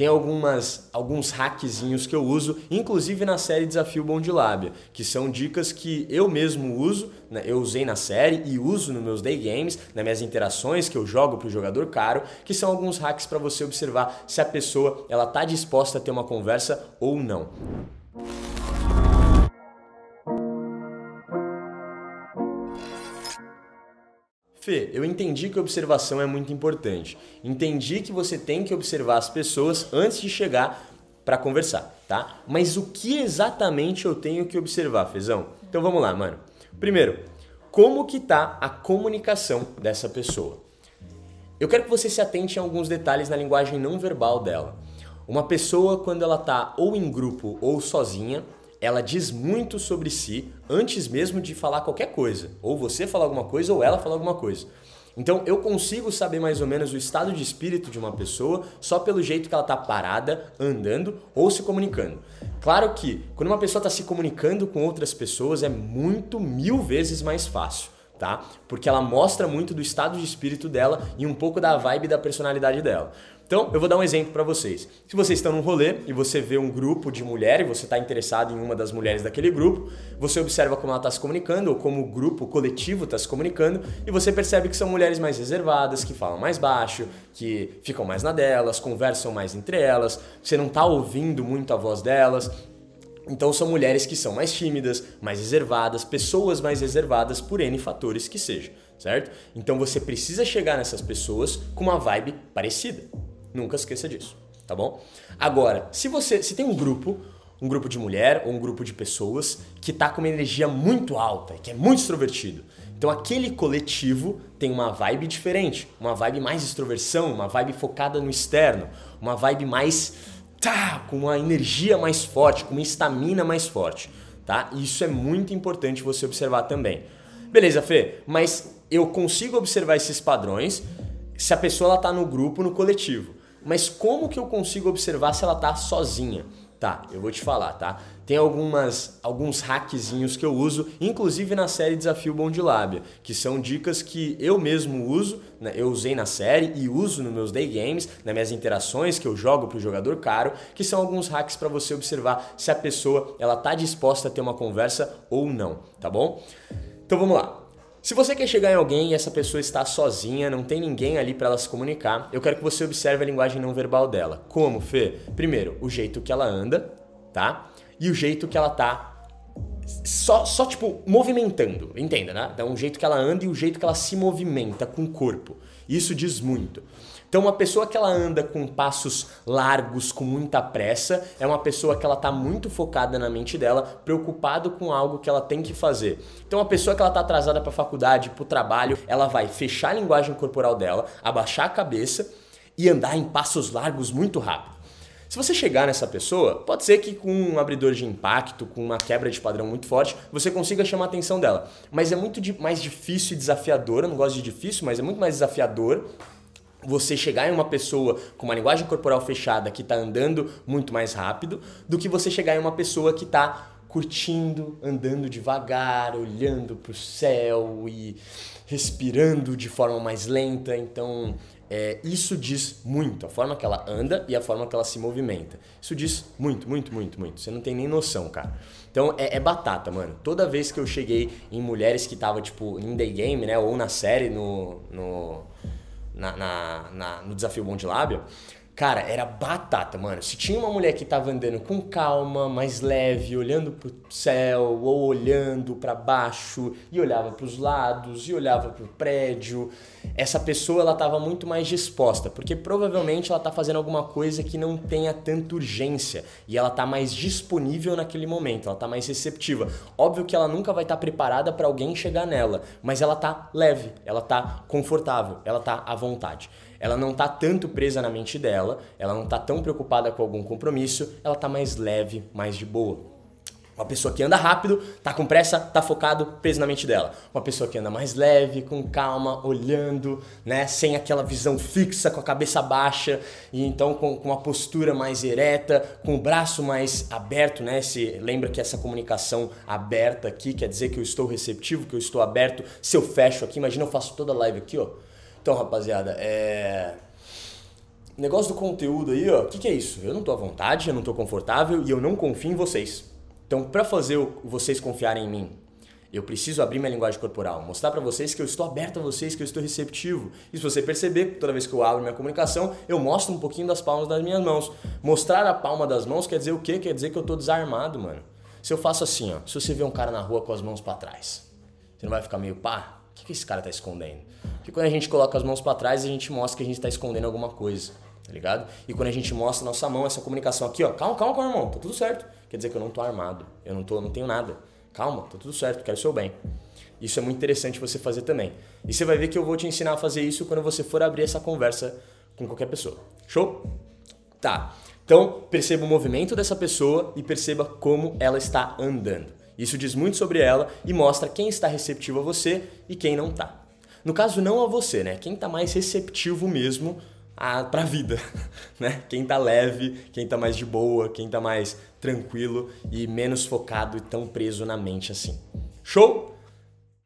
tem algumas, alguns hackzinhos que eu uso, inclusive na série Desafio Bom de Lábia, que são dicas que eu mesmo uso, né? eu usei na série e uso nos meus day games, nas minhas interações que eu jogo para o jogador caro, que são alguns hacks para você observar se a pessoa ela tá disposta a ter uma conversa ou não. Fê, eu entendi que observação é muito importante. Entendi que você tem que observar as pessoas antes de chegar para conversar, tá? Mas o que exatamente eu tenho que observar, Fezão? Então vamos lá, mano. Primeiro, como que tá a comunicação dessa pessoa? Eu quero que você se atente a alguns detalhes na linguagem não verbal dela. Uma pessoa quando ela tá ou em grupo ou sozinha, ela diz muito sobre si antes mesmo de falar qualquer coisa. Ou você falar alguma coisa ou ela falar alguma coisa. Então eu consigo saber mais ou menos o estado de espírito de uma pessoa só pelo jeito que ela está parada, andando ou se comunicando. Claro que quando uma pessoa está se comunicando com outras pessoas é muito mil vezes mais fácil. Tá? Porque ela mostra muito do estado de espírito dela e um pouco da vibe da personalidade dela. Então, eu vou dar um exemplo para vocês. Se vocês estão num rolê e você vê um grupo de mulheres, você está interessado em uma das mulheres daquele grupo, você observa como ela está se comunicando ou como o grupo coletivo está se comunicando e você percebe que são mulheres mais reservadas, que falam mais baixo, que ficam mais na delas, conversam mais entre elas, você não está ouvindo muito a voz delas. Então são mulheres que são mais tímidas, mais reservadas, pessoas mais reservadas por N fatores que sejam, certo? Então você precisa chegar nessas pessoas com uma vibe parecida. Nunca esqueça disso, tá bom? Agora, se você se tem um grupo, um grupo de mulher ou um grupo de pessoas que tá com uma energia muito alta, que é muito extrovertido. Então aquele coletivo tem uma vibe diferente, uma vibe mais extroversão, uma vibe focada no externo, uma vibe mais tá, com uma energia mais forte, com uma estamina mais forte, tá? Isso é muito importante você observar também. Beleza, Fê, mas eu consigo observar esses padrões se a pessoa ela tá no grupo, no coletivo. Mas como que eu consigo observar se ela tá sozinha? Tá, eu vou te falar, tá? Tem algumas, alguns hackzinhos que eu uso, inclusive na série Desafio Bom de Lábia, que são dicas que eu mesmo uso, né? eu usei na série e uso nos meus day games, nas minhas interações que eu jogo para o jogador caro, que são alguns hacks para você observar se a pessoa ela tá disposta a ter uma conversa ou não, tá bom? Então vamos lá. Se você quer chegar em alguém e essa pessoa está sozinha, não tem ninguém ali para ela se comunicar, eu quero que você observe a linguagem não verbal dela. Como, Fê? Primeiro, o jeito que ela anda, tá? E o jeito que ela tá só, só tipo, movimentando, entenda, né? Então, o jeito que ela anda e o jeito que ela se movimenta com o corpo. Isso diz muito. Então, uma pessoa que ela anda com passos largos, com muita pressa, é uma pessoa que ela está muito focada na mente dela, preocupado com algo que ela tem que fazer. Então, uma pessoa que ela está atrasada para a faculdade, para o trabalho, ela vai fechar a linguagem corporal dela, abaixar a cabeça e andar em passos largos muito rápido. Se você chegar nessa pessoa, pode ser que com um abridor de impacto, com uma quebra de padrão muito forte, você consiga chamar a atenção dela. Mas é muito mais difícil e desafiador, eu não gosto de difícil, mas é muito mais desafiador você chegar em uma pessoa com uma linguagem corporal fechada que está andando muito mais rápido do que você chegar em uma pessoa que está curtindo, andando devagar, olhando para o céu e respirando de forma mais lenta. Então, é, isso diz muito. A forma que ela anda e a forma que ela se movimenta. Isso diz muito, muito, muito, muito. Você não tem nem noção, cara. Então, é, é batata, mano. Toda vez que eu cheguei em mulheres que estavam, tipo, em day game, né? Ou na série, no... no na, na, na, no desafio Bom de Lábia, cara, era batata, mano. Se tinha uma mulher que tava andando com calma, mais leve, olhando pro céu, ou olhando para baixo, e olhava para os lados, e olhava pro prédio, essa pessoa ela tava muito mais disposta, porque provavelmente ela tá fazendo alguma coisa que não tenha tanta urgência, e ela tá mais disponível naquele momento, ela tá mais receptiva. Óbvio que ela nunca vai estar tá preparada para alguém chegar nela, mas ela tá leve, ela tá confortável, ela tá à vontade ela não tá tanto presa na mente dela, ela não tá tão preocupada com algum compromisso, ela tá mais leve, mais de boa. Uma pessoa que anda rápido, tá com pressa, tá focado, preso na mente dela. Uma pessoa que anda mais leve, com calma, olhando, né, sem aquela visão fixa, com a cabeça baixa e então com, com uma postura mais ereta, com o braço mais aberto, né? Se lembra que essa comunicação aberta aqui quer dizer que eu estou receptivo, que eu estou aberto. Se eu fecho aqui, imagina eu faço toda a live aqui, ó então, rapaziada, é. negócio do conteúdo aí, ó, o que, que é isso? Eu não tô à vontade, eu não tô confortável e eu não confio em vocês. Então, para fazer vocês confiarem em mim, eu preciso abrir minha linguagem corporal, mostrar para vocês que eu estou aberto a vocês, que eu estou receptivo. E se você perceber, toda vez que eu abro minha comunicação, eu mostro um pouquinho das palmas das minhas mãos. Mostrar a palma das mãos quer dizer o quê? Quer dizer que eu estou desarmado, mano. Se eu faço assim, ó, se você vê um cara na rua com as mãos para trás, você não vai ficar meio pá? O que, que esse cara tá escondendo? Porque quando a gente coloca as mãos para trás, a gente mostra que a gente está escondendo alguma coisa, tá ligado? E quando a gente mostra a nossa mão, essa comunicação aqui, ó, calma, calma, calma, irmão, tá tudo certo. Quer dizer que eu não tô armado, eu não, tô, não tenho nada. Calma, tá tudo certo, quero o seu bem. Isso é muito interessante você fazer também. E você vai ver que eu vou te ensinar a fazer isso quando você for abrir essa conversa com qualquer pessoa. Show? Tá. Então, perceba o movimento dessa pessoa e perceba como ela está andando. Isso diz muito sobre ela e mostra quem está receptivo a você e quem não está. No caso, não a você, né? Quem está mais receptivo mesmo a vida, né? Quem está leve, quem está mais de boa, quem está mais tranquilo e menos focado e tão preso na mente assim. Show?